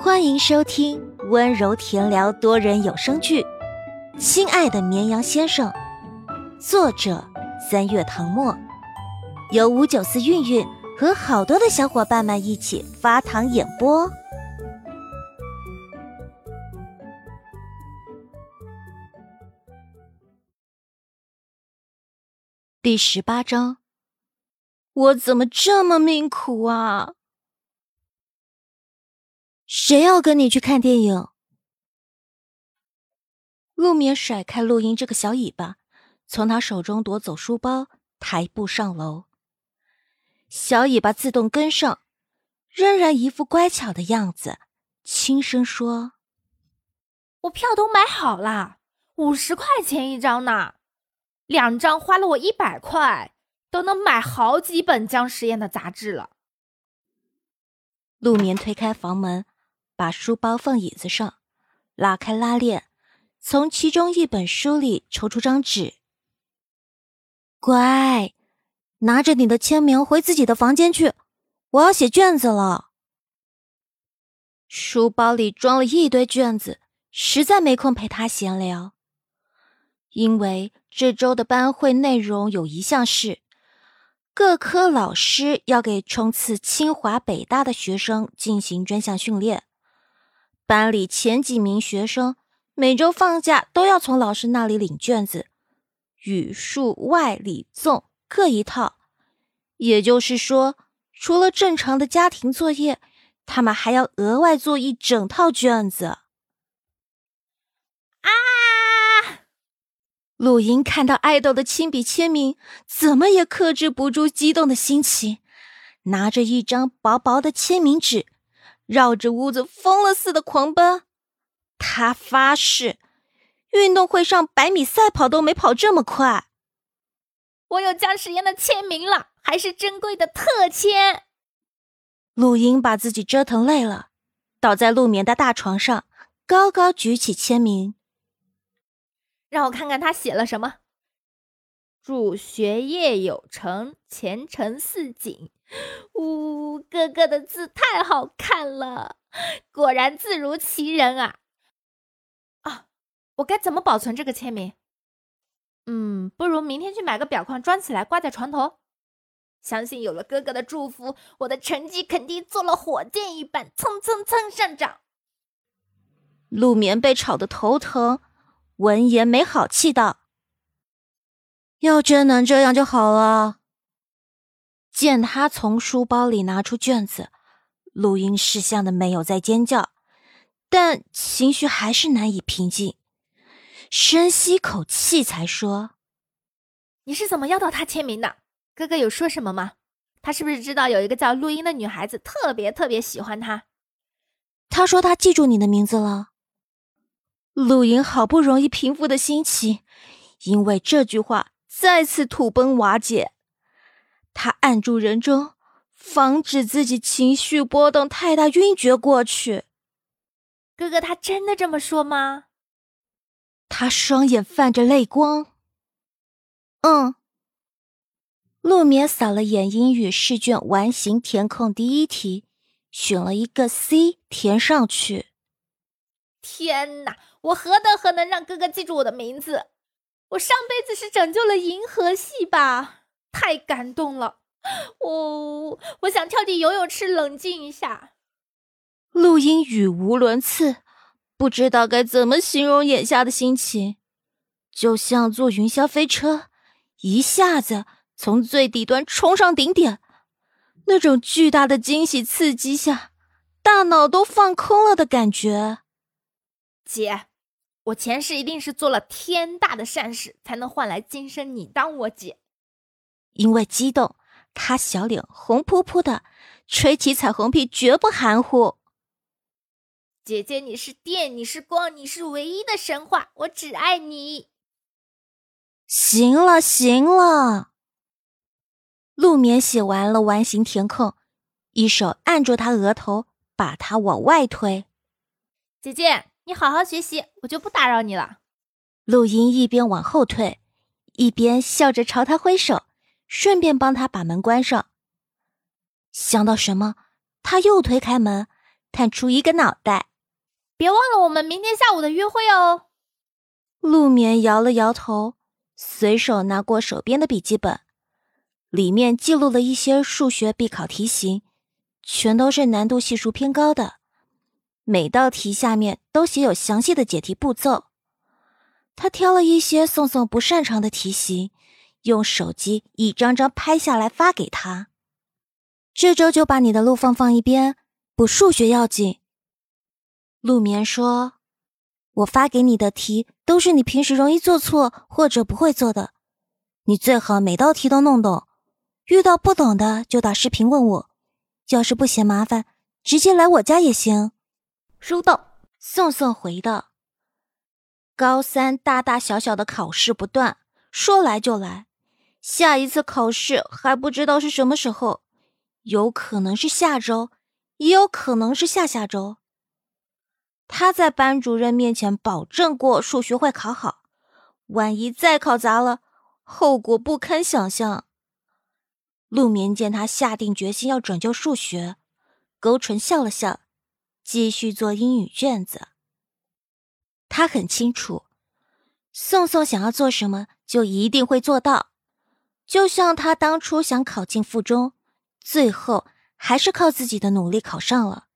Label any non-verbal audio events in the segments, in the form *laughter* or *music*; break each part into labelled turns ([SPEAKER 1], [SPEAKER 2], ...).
[SPEAKER 1] 欢迎收听温柔甜聊多人有声剧《亲爱的绵羊先生》，作者三月唐末，由五九四韵韵和好多的小伙伴们一起发糖演播。第十八章，我怎么这么命苦啊？谁要跟你去看电影？陆眠甩开陆英这个小尾巴，从他手中夺走书包，抬步上楼。小尾巴自动跟上，仍然一副乖巧的样子，轻声说：“
[SPEAKER 2] 我票都买好了，五十块钱一张呢，两张花了我一百块，都能买好几本僵实验的杂志了。”
[SPEAKER 1] 陆眠推开房门。把书包放椅子上，拉开拉链，从其中一本书里抽出张纸。乖，拿着你的签名回自己的房间去，我要写卷子了。书包里装了一堆卷子，实在没空陪他闲聊。因为这周的班会内容有一项是，各科老师要给冲刺清华北大的学生进行专项训练。班里前几名学生每周放假都要从老师那里领卷子，语数外理综各一套。也就是说，除了正常的家庭作业，他们还要额外做一整套卷子。
[SPEAKER 2] 啊！
[SPEAKER 1] 陆莹看到爱豆的亲笔签名，怎么也克制不住激动的心情，拿着一张薄薄的签名纸。绕着屋子疯了似的狂奔，他发誓，运动会上百米赛跑都没跑这么快。
[SPEAKER 2] 我有姜时烟的签名了，还是珍贵的特签。
[SPEAKER 1] 陆英把自己折腾累了，倒在陆眠的大床上，高高举起签名。
[SPEAKER 2] 让我看看他写了什么。祝学业有成，前程似锦。*laughs* 呜，哥哥的字太好看了，果然字如其人啊！啊，我该怎么保存这个签名？嗯，不如明天去买个表框装起来挂在床头。相信有了哥哥的祝福，我的成绩肯定做了火箭一般蹭蹭蹭上涨。
[SPEAKER 1] 陆眠被吵得头疼，闻言没好气道。要真能这样就好了。见他从书包里拿出卷子，录音识相的没有再尖叫，但情绪还是难以平静。深吸口气，才说：“
[SPEAKER 2] 你是怎么要到他签名的？哥哥有说什么吗？他是不是知道有一个叫录音的女孩子特别特别喜欢他？
[SPEAKER 1] 他说他记住你的名字了。”陆莹好不容易平复的心情，因为这句话。再次土崩瓦解，他按住人中，防止自己情绪波动太大晕厥过去。
[SPEAKER 2] 哥哥，他真的这么说吗？
[SPEAKER 1] 他双眼泛着泪光。嗯。陆眠扫了眼英语试卷完形填空第一题，选了一个 C 填上去。
[SPEAKER 2] 天哪，我何德何能让哥哥记住我的名字？我上辈子是拯救了银河系吧？太感动了！我我想跳进游泳池冷静一下。
[SPEAKER 1] 陆英语无伦次，不知道该怎么形容眼下的心情，就像坐云霄飞车，一下子从最底端冲上顶点，那种巨大的惊喜刺激下，大脑都放空了的感觉。
[SPEAKER 2] 姐。我前世一定是做了天大的善事，才能换来今生你当我姐。
[SPEAKER 1] 因为激动，他小脸红扑扑的，吹起彩虹屁绝不含糊。
[SPEAKER 2] 姐姐，你是电，你是光，你是唯一的神话，我只爱你。
[SPEAKER 1] 行了行了，陆眠写完了完形填空，一手按住他额头，把他往外推。
[SPEAKER 2] 姐姐。你好好学习，我就不打扰你了。
[SPEAKER 1] 陆音一边往后退，一边笑着朝他挥手，顺便帮他把门关上。想到什么，他又推开门，探出一个脑袋。
[SPEAKER 2] 别忘了我们明天下午的约会哦。
[SPEAKER 1] 陆眠摇了摇头，随手拿过手边的笔记本，里面记录了一些数学必考题型，全都是难度系数偏高的，每道题下面都写有详细的解题步骤。他挑了一些宋宋不擅长的题型，用手机一张张拍下来发给他。这周就把你的路放放一边，补数学要紧。陆眠说：“我发给你的题都是你平时容易做错或者不会做的，你最好每道题都弄懂。遇到不懂的就打视频问我，要是不嫌麻烦，直接来我家也行。”
[SPEAKER 2] 收到。
[SPEAKER 1] 宋宋回道：“高三大大小小的考试不断，说来就来，下一次考试还不知道是什么时候，有可能是下周，也有可能是下下周。”他在班主任面前保证过数学会考好，万一再考砸了，后果不堪想象。陆眠见他下定决心要拯救数学，勾唇笑了笑，继续做英语卷子。他很清楚，宋宋想要做什么，就一定会做到。就像他当初想考进附中，最后还是靠自己的努力考上了。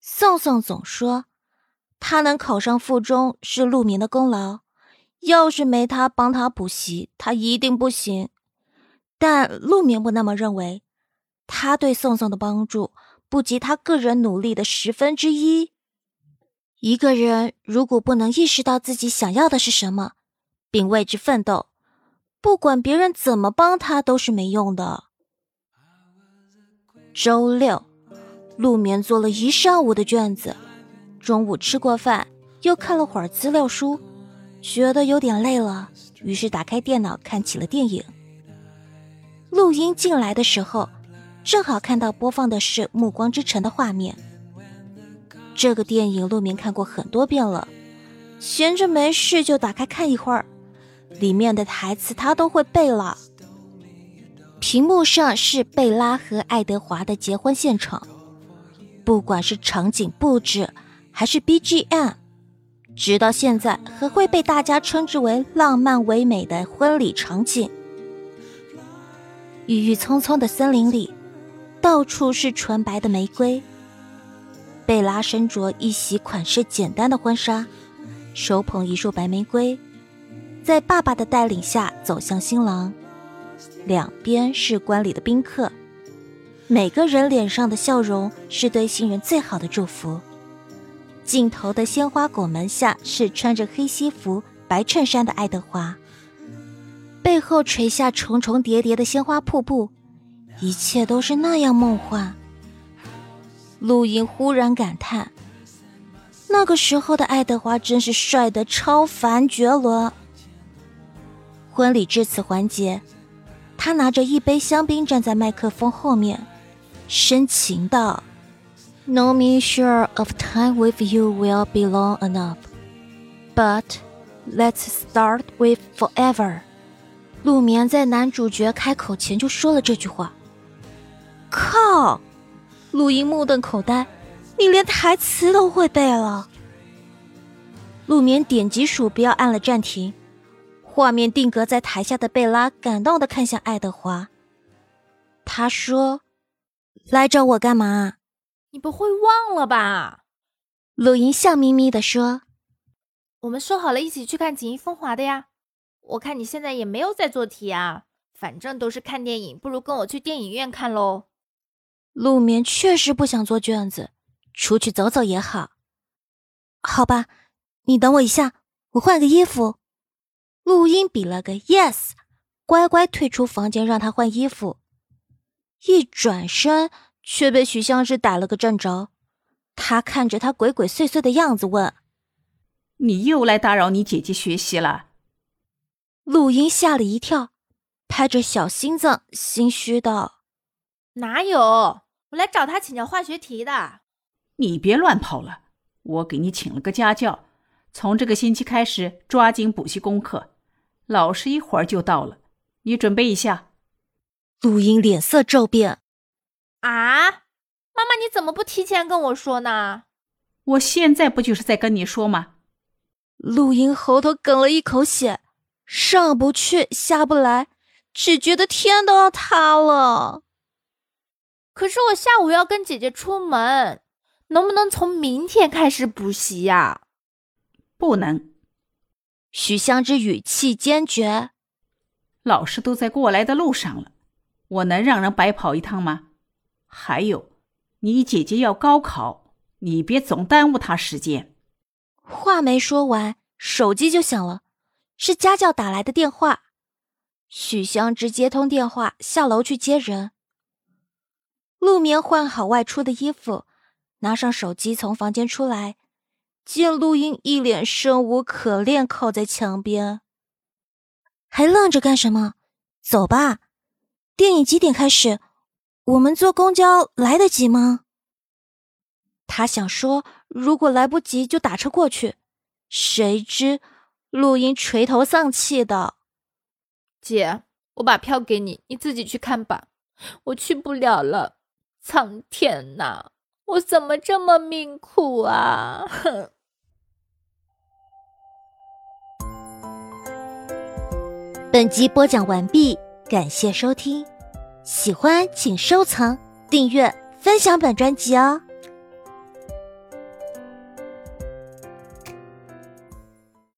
[SPEAKER 1] 宋宋总说，他能考上附中是陆明的功劳，要是没他帮他补习，他一定不行。但陆明不那么认为，他对宋宋的帮助不及他个人努力的十分之一。一个人如果不能意识到自己想要的是什么，并为之奋斗，不管别人怎么帮他都是没用的。周六。陆眠做了一上午的卷子，中午吃过饭，又看了会儿资料书，觉得有点累了，于是打开电脑看起了电影。录音进来的时候，正好看到播放的是《暮光之城》的画面。这个电影陆眠看过很多遍了，闲着没事就打开看一会儿，里面的台词他都会背了。屏幕上是贝拉和爱德华的结婚现场。不管是场景布置还是 BGM，直到现在还会被大家称之为浪漫唯美的婚礼场景。郁郁葱葱的森林里，到处是纯白的玫瑰。贝拉身着一袭款式简单的婚纱，手捧一束白玫瑰，在爸爸的带领下走向新郎。两边是观礼的宾客。每个人脸上的笑容是对新人最好的祝福。镜头的鲜花拱门下是穿着黑西服、白衬衫的爱德华，背后垂下重重叠叠的鲜花瀑布，一切都是那样梦幻。陆莹忽然感叹：那个时候的爱德华真是帅得超凡绝伦。婚礼至此环节，他拿着一杯香槟站在麦克风后面。深情道：“No me sure of time with you will be long enough, but let's start with forever。”陆眠在男主角开口前就说了这句话。靠！陆莹目瞪口呆，你连台词都会背了。陆眠点击鼠标按了暂停，画面定格在台下的贝拉感动的看向爱德华，他说。来找我干嘛？
[SPEAKER 2] 你不会忘了吧？
[SPEAKER 1] 陆莹笑眯眯的说：“
[SPEAKER 2] 我们说好了一起去看《锦衣风华》的呀。我看你现在也没有在做题啊，反正都是看电影，不如跟我去电影院看喽。”
[SPEAKER 1] 陆眠确实不想做卷子，出去走走也好。好吧，你等我一下，我换个衣服。陆音比了个 yes，乖乖退出房间，让他换衣服。一转身，却被许相之逮了个正着。他看着他鬼鬼祟祟的样子，问：“
[SPEAKER 3] 你又来打扰你姐姐学习了？”
[SPEAKER 1] 陆英吓了一跳，拍着小心脏，心虚道：“
[SPEAKER 2] 哪有？我来找他请教化学题的。”
[SPEAKER 3] 你别乱跑了，我给你请了个家教，从这个星期开始抓紧补习功课。老师一会儿就到了，你准备一下。
[SPEAKER 1] 陆英脸色骤变，
[SPEAKER 2] 啊，妈妈，你怎么不提前跟我说呢？
[SPEAKER 3] 我现在不就是在跟你说吗？
[SPEAKER 1] 陆英喉头哽了一口血，上不去下不来，只觉得天都要塌了。
[SPEAKER 2] 可是我下午要跟姐姐出门，能不能从明天开始补习呀？
[SPEAKER 3] 不能。
[SPEAKER 1] 许香芝语气坚决。
[SPEAKER 3] 老师都在过来的路上了，我能让人白跑一趟吗？还有。你姐姐要高考，你别总耽误她时间。
[SPEAKER 1] 话没说完，手机就响了，是家教打来的电话。许香芝接通电话，下楼去接人。陆眠换好外出的衣服，拿上手机从房间出来，见陆英一脸生无可恋，靠在墙边，还愣着干什么？走吧，电影几点开始？我们坐公交来得及吗？他想说，如果来不及就打车过去。谁知陆英垂头丧气的：“
[SPEAKER 2] 姐，我把票给你，你自己去看吧，我去不了了。苍天呐，我怎么这么命苦啊！”哼 *laughs*
[SPEAKER 1] 本集播讲完毕，感谢收听。喜欢请收藏、订阅、分享本专辑哦。